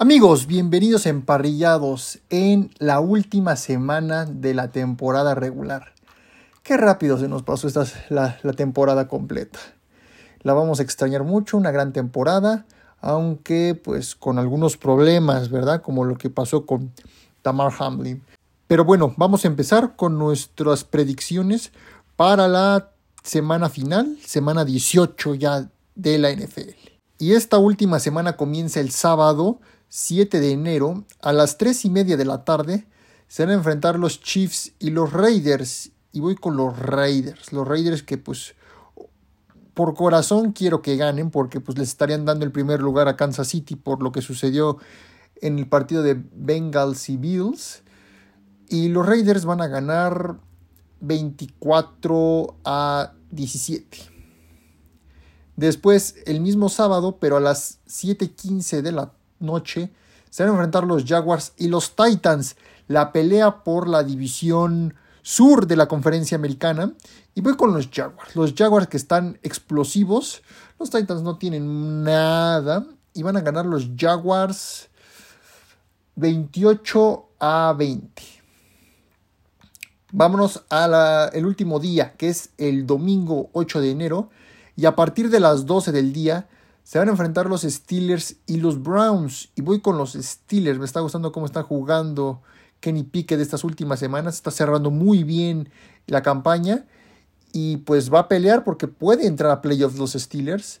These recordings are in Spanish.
Amigos, bienvenidos emparrillados en la última semana de la temporada regular. Qué rápido se nos pasó esta, la, la temporada completa. La vamos a extrañar mucho, una gran temporada, aunque pues con algunos problemas, ¿verdad? Como lo que pasó con Tamar Hamlin. Pero bueno, vamos a empezar con nuestras predicciones para la semana final, semana 18 ya de la NFL. Y esta última semana comienza el sábado 7 de enero a las 3 y media de la tarde se van a enfrentar los Chiefs y los Raiders. Y voy con los Raiders. Los Raiders que pues por corazón quiero que ganen porque pues les estarían dando el primer lugar a Kansas City por lo que sucedió en el partido de Bengals y Bills. Y los Raiders van a ganar 24 a 17. Después, el mismo sábado, pero a las 7:15 de la noche se van a enfrentar los Jaguars y los Titans. La pelea por la división sur de la conferencia americana. Y voy con los Jaguars. Los Jaguars que están explosivos. Los Titans no tienen nada. Y van a ganar los Jaguars 28 a 20. Vámonos al último día, que es el domingo 8 de enero. Y a partir de las 12 del día se van a enfrentar los Steelers y los Browns. Y voy con los Steelers. Me está gustando cómo está jugando Kenny Pickett de estas últimas semanas. Está cerrando muy bien la campaña. Y pues va a pelear porque puede entrar a playoffs los Steelers.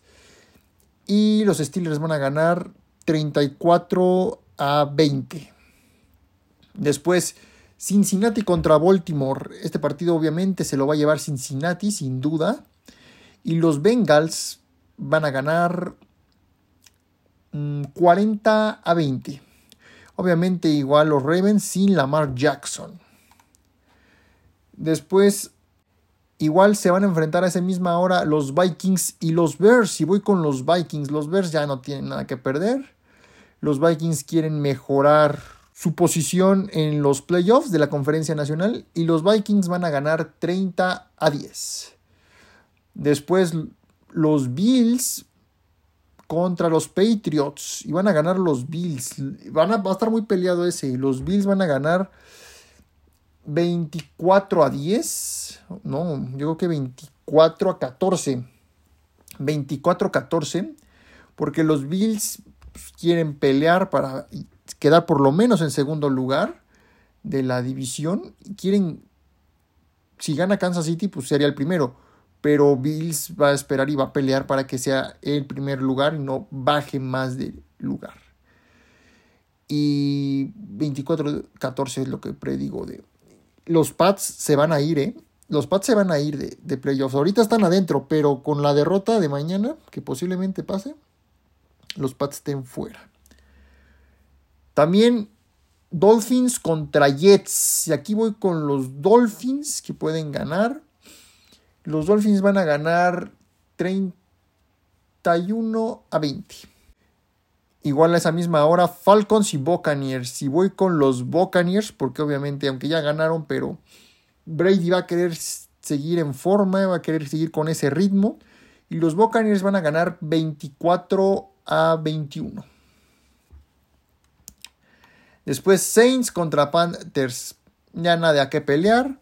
Y los Steelers van a ganar 34 a 20. Después, Cincinnati contra Baltimore. Este partido obviamente se lo va a llevar Cincinnati, sin duda. Y los Bengals van a ganar 40 mm, a 20. Obviamente igual los Ravens sin Lamar Jackson. Después igual se van a enfrentar a esa misma hora los Vikings y los Bears. Y voy con los Vikings. Los Bears ya no tienen nada que perder. Los Vikings quieren mejorar su posición en los playoffs de la conferencia nacional y los Vikings van a ganar 30 a 10. Después los Bills contra los Patriots y van a ganar los Bills. Van a, va a estar muy peleado ese. Los Bills van a ganar 24 a 10. No, yo creo que 24 a 14. 24 a 14. Porque los Bills quieren pelear para quedar por lo menos en segundo lugar de la división. Quieren, si gana Kansas City, pues sería el primero pero Bills va a esperar y va a pelear para que sea el primer lugar y no baje más de lugar. Y 24-14 es lo que predigo de... Los Pats se van a ir, ¿eh? Los Pats se van a ir de, de playoffs. Ahorita están adentro, pero con la derrota de mañana, que posiblemente pase, los Pats estén fuera. También Dolphins contra Jets. Y aquí voy con los Dolphins que pueden ganar. Los Dolphins van a ganar 31 a 20. Igual a esa misma hora, Falcons y Buccaneers. Si voy con los Buccaneers, porque obviamente, aunque ya ganaron, pero Brady va a querer seguir en forma, va a querer seguir con ese ritmo. Y los Buccaneers van a ganar 24 a 21. Después Saints contra Panthers. Ya nada a qué pelear.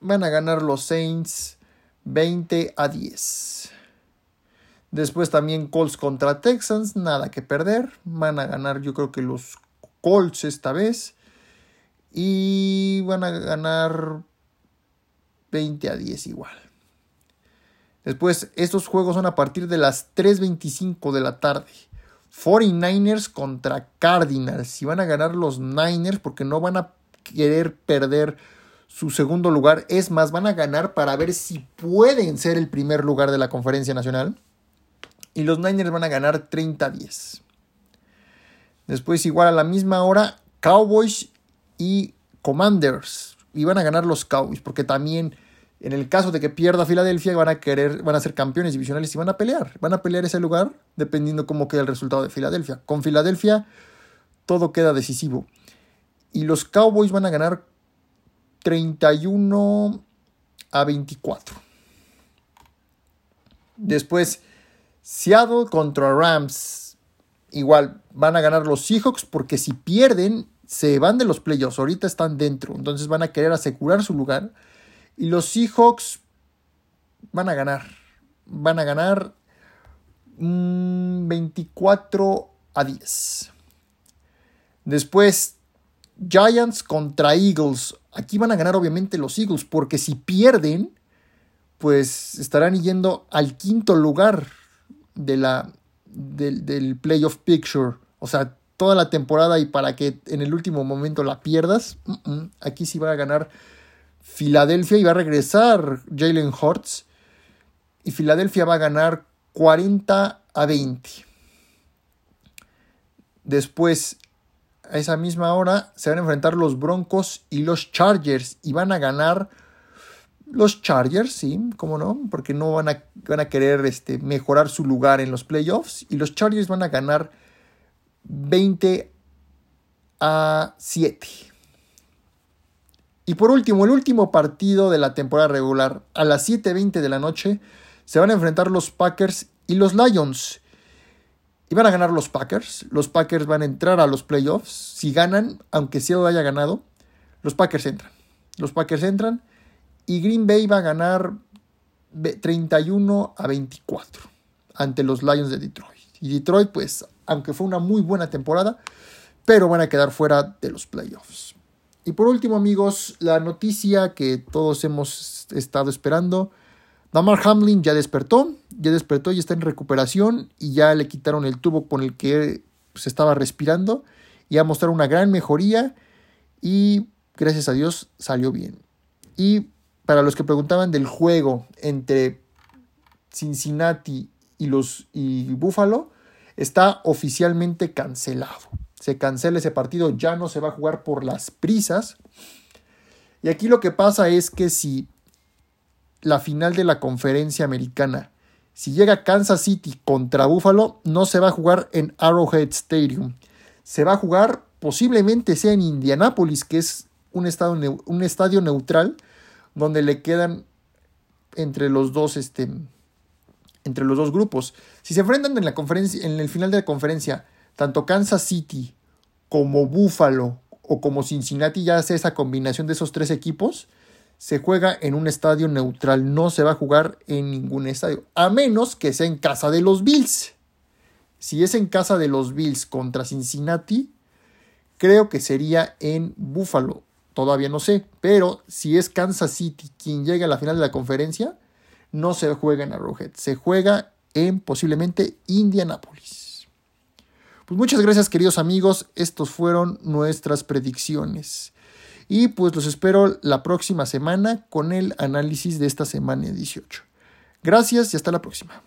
Van a ganar los Saints 20 a 10. Después también Colts contra Texans, nada que perder. Van a ganar yo creo que los Colts esta vez. Y van a ganar 20 a 10 igual. Después, estos juegos son a partir de las 3.25 de la tarde. 49ers contra Cardinals. Y van a ganar los Niners porque no van a querer perder su segundo lugar. Es más, van a ganar para ver si pueden ser el primer lugar de la conferencia nacional. Y los Niners van a ganar 30-10. Después, igual a la misma hora, Cowboys y Commanders. Y van a ganar los Cowboys, porque también en el caso de que pierda Filadelfia, van a querer, van a ser campeones divisionales y van a pelear. Van a pelear ese lugar dependiendo cómo quede el resultado de Filadelfia. Con Filadelfia, todo queda decisivo. Y los Cowboys van a ganar 31 a 24. Después, Seattle contra Rams. igual van a ganar los Seahawks porque si pierden se van de los playoffs, ahorita están dentro, entonces van a querer asegurar su lugar y los Seahawks van a ganar, van a ganar 24 mm, a 10. Después Giants contra Eagles. Aquí van a ganar obviamente los Eagles porque si pierden, pues estarán yendo al quinto lugar de la, del, del playoff picture. O sea, toda la temporada y para que en el último momento la pierdas, aquí sí va a ganar Filadelfia y va a regresar Jalen Hurts. Y Filadelfia va a ganar 40 a 20. Después, a esa misma hora, se van a enfrentar los Broncos y los Chargers. Y van a ganar los Chargers, sí, cómo no, porque no van a, van a querer este, mejorar su lugar en los playoffs. Y los Chargers van a ganar 20 a 7. Y por último, el último partido de la temporada regular, a las 7.20 de la noche, se van a enfrentar los Packers y los Lions. Y van a ganar los Packers. Los Packers van a entrar a los playoffs. Si ganan, aunque Seattle haya ganado, los Packers entran. Los Packers entran y Green Bay va a ganar 31 a 24 ante los Lions de Detroit. Y Detroit, pues, aunque fue una muy buena temporada, pero van a quedar fuera de los playoffs. Y por último, amigos, la noticia que todos hemos estado esperando. Damar Hamlin ya despertó, ya despertó y está en recuperación y ya le quitaron el tubo con el que se estaba respirando y a mostrar una gran mejoría y gracias a Dios salió bien. Y para los que preguntaban del juego entre Cincinnati y los y Buffalo, está oficialmente cancelado. Se cancela ese partido, ya no se va a jugar por las prisas. Y aquí lo que pasa es que si la final de la conferencia americana, si llega Kansas City contra Buffalo, no se va a jugar en Arrowhead Stadium. Se va a jugar posiblemente sea en Indianápolis, que es un, un estadio neutral, donde le quedan entre los dos este, entre los dos grupos. Si se enfrentan en la conferencia, en el final de la conferencia, tanto Kansas City como Buffalo o como Cincinnati, ya hace esa combinación de esos tres equipos, se juega en un estadio neutral, no se va a jugar en ningún estadio, a menos que sea en casa de los Bills. Si es en casa de los Bills contra Cincinnati, creo que sería en Buffalo. Todavía no sé, pero si es Kansas City quien llega a la final de la conferencia, no se juega en Arrowhead, se juega en posiblemente Indianapolis. Pues muchas gracias queridos amigos, estos fueron nuestras predicciones. Y pues los espero la próxima semana con el análisis de esta semana 18. Gracias y hasta la próxima.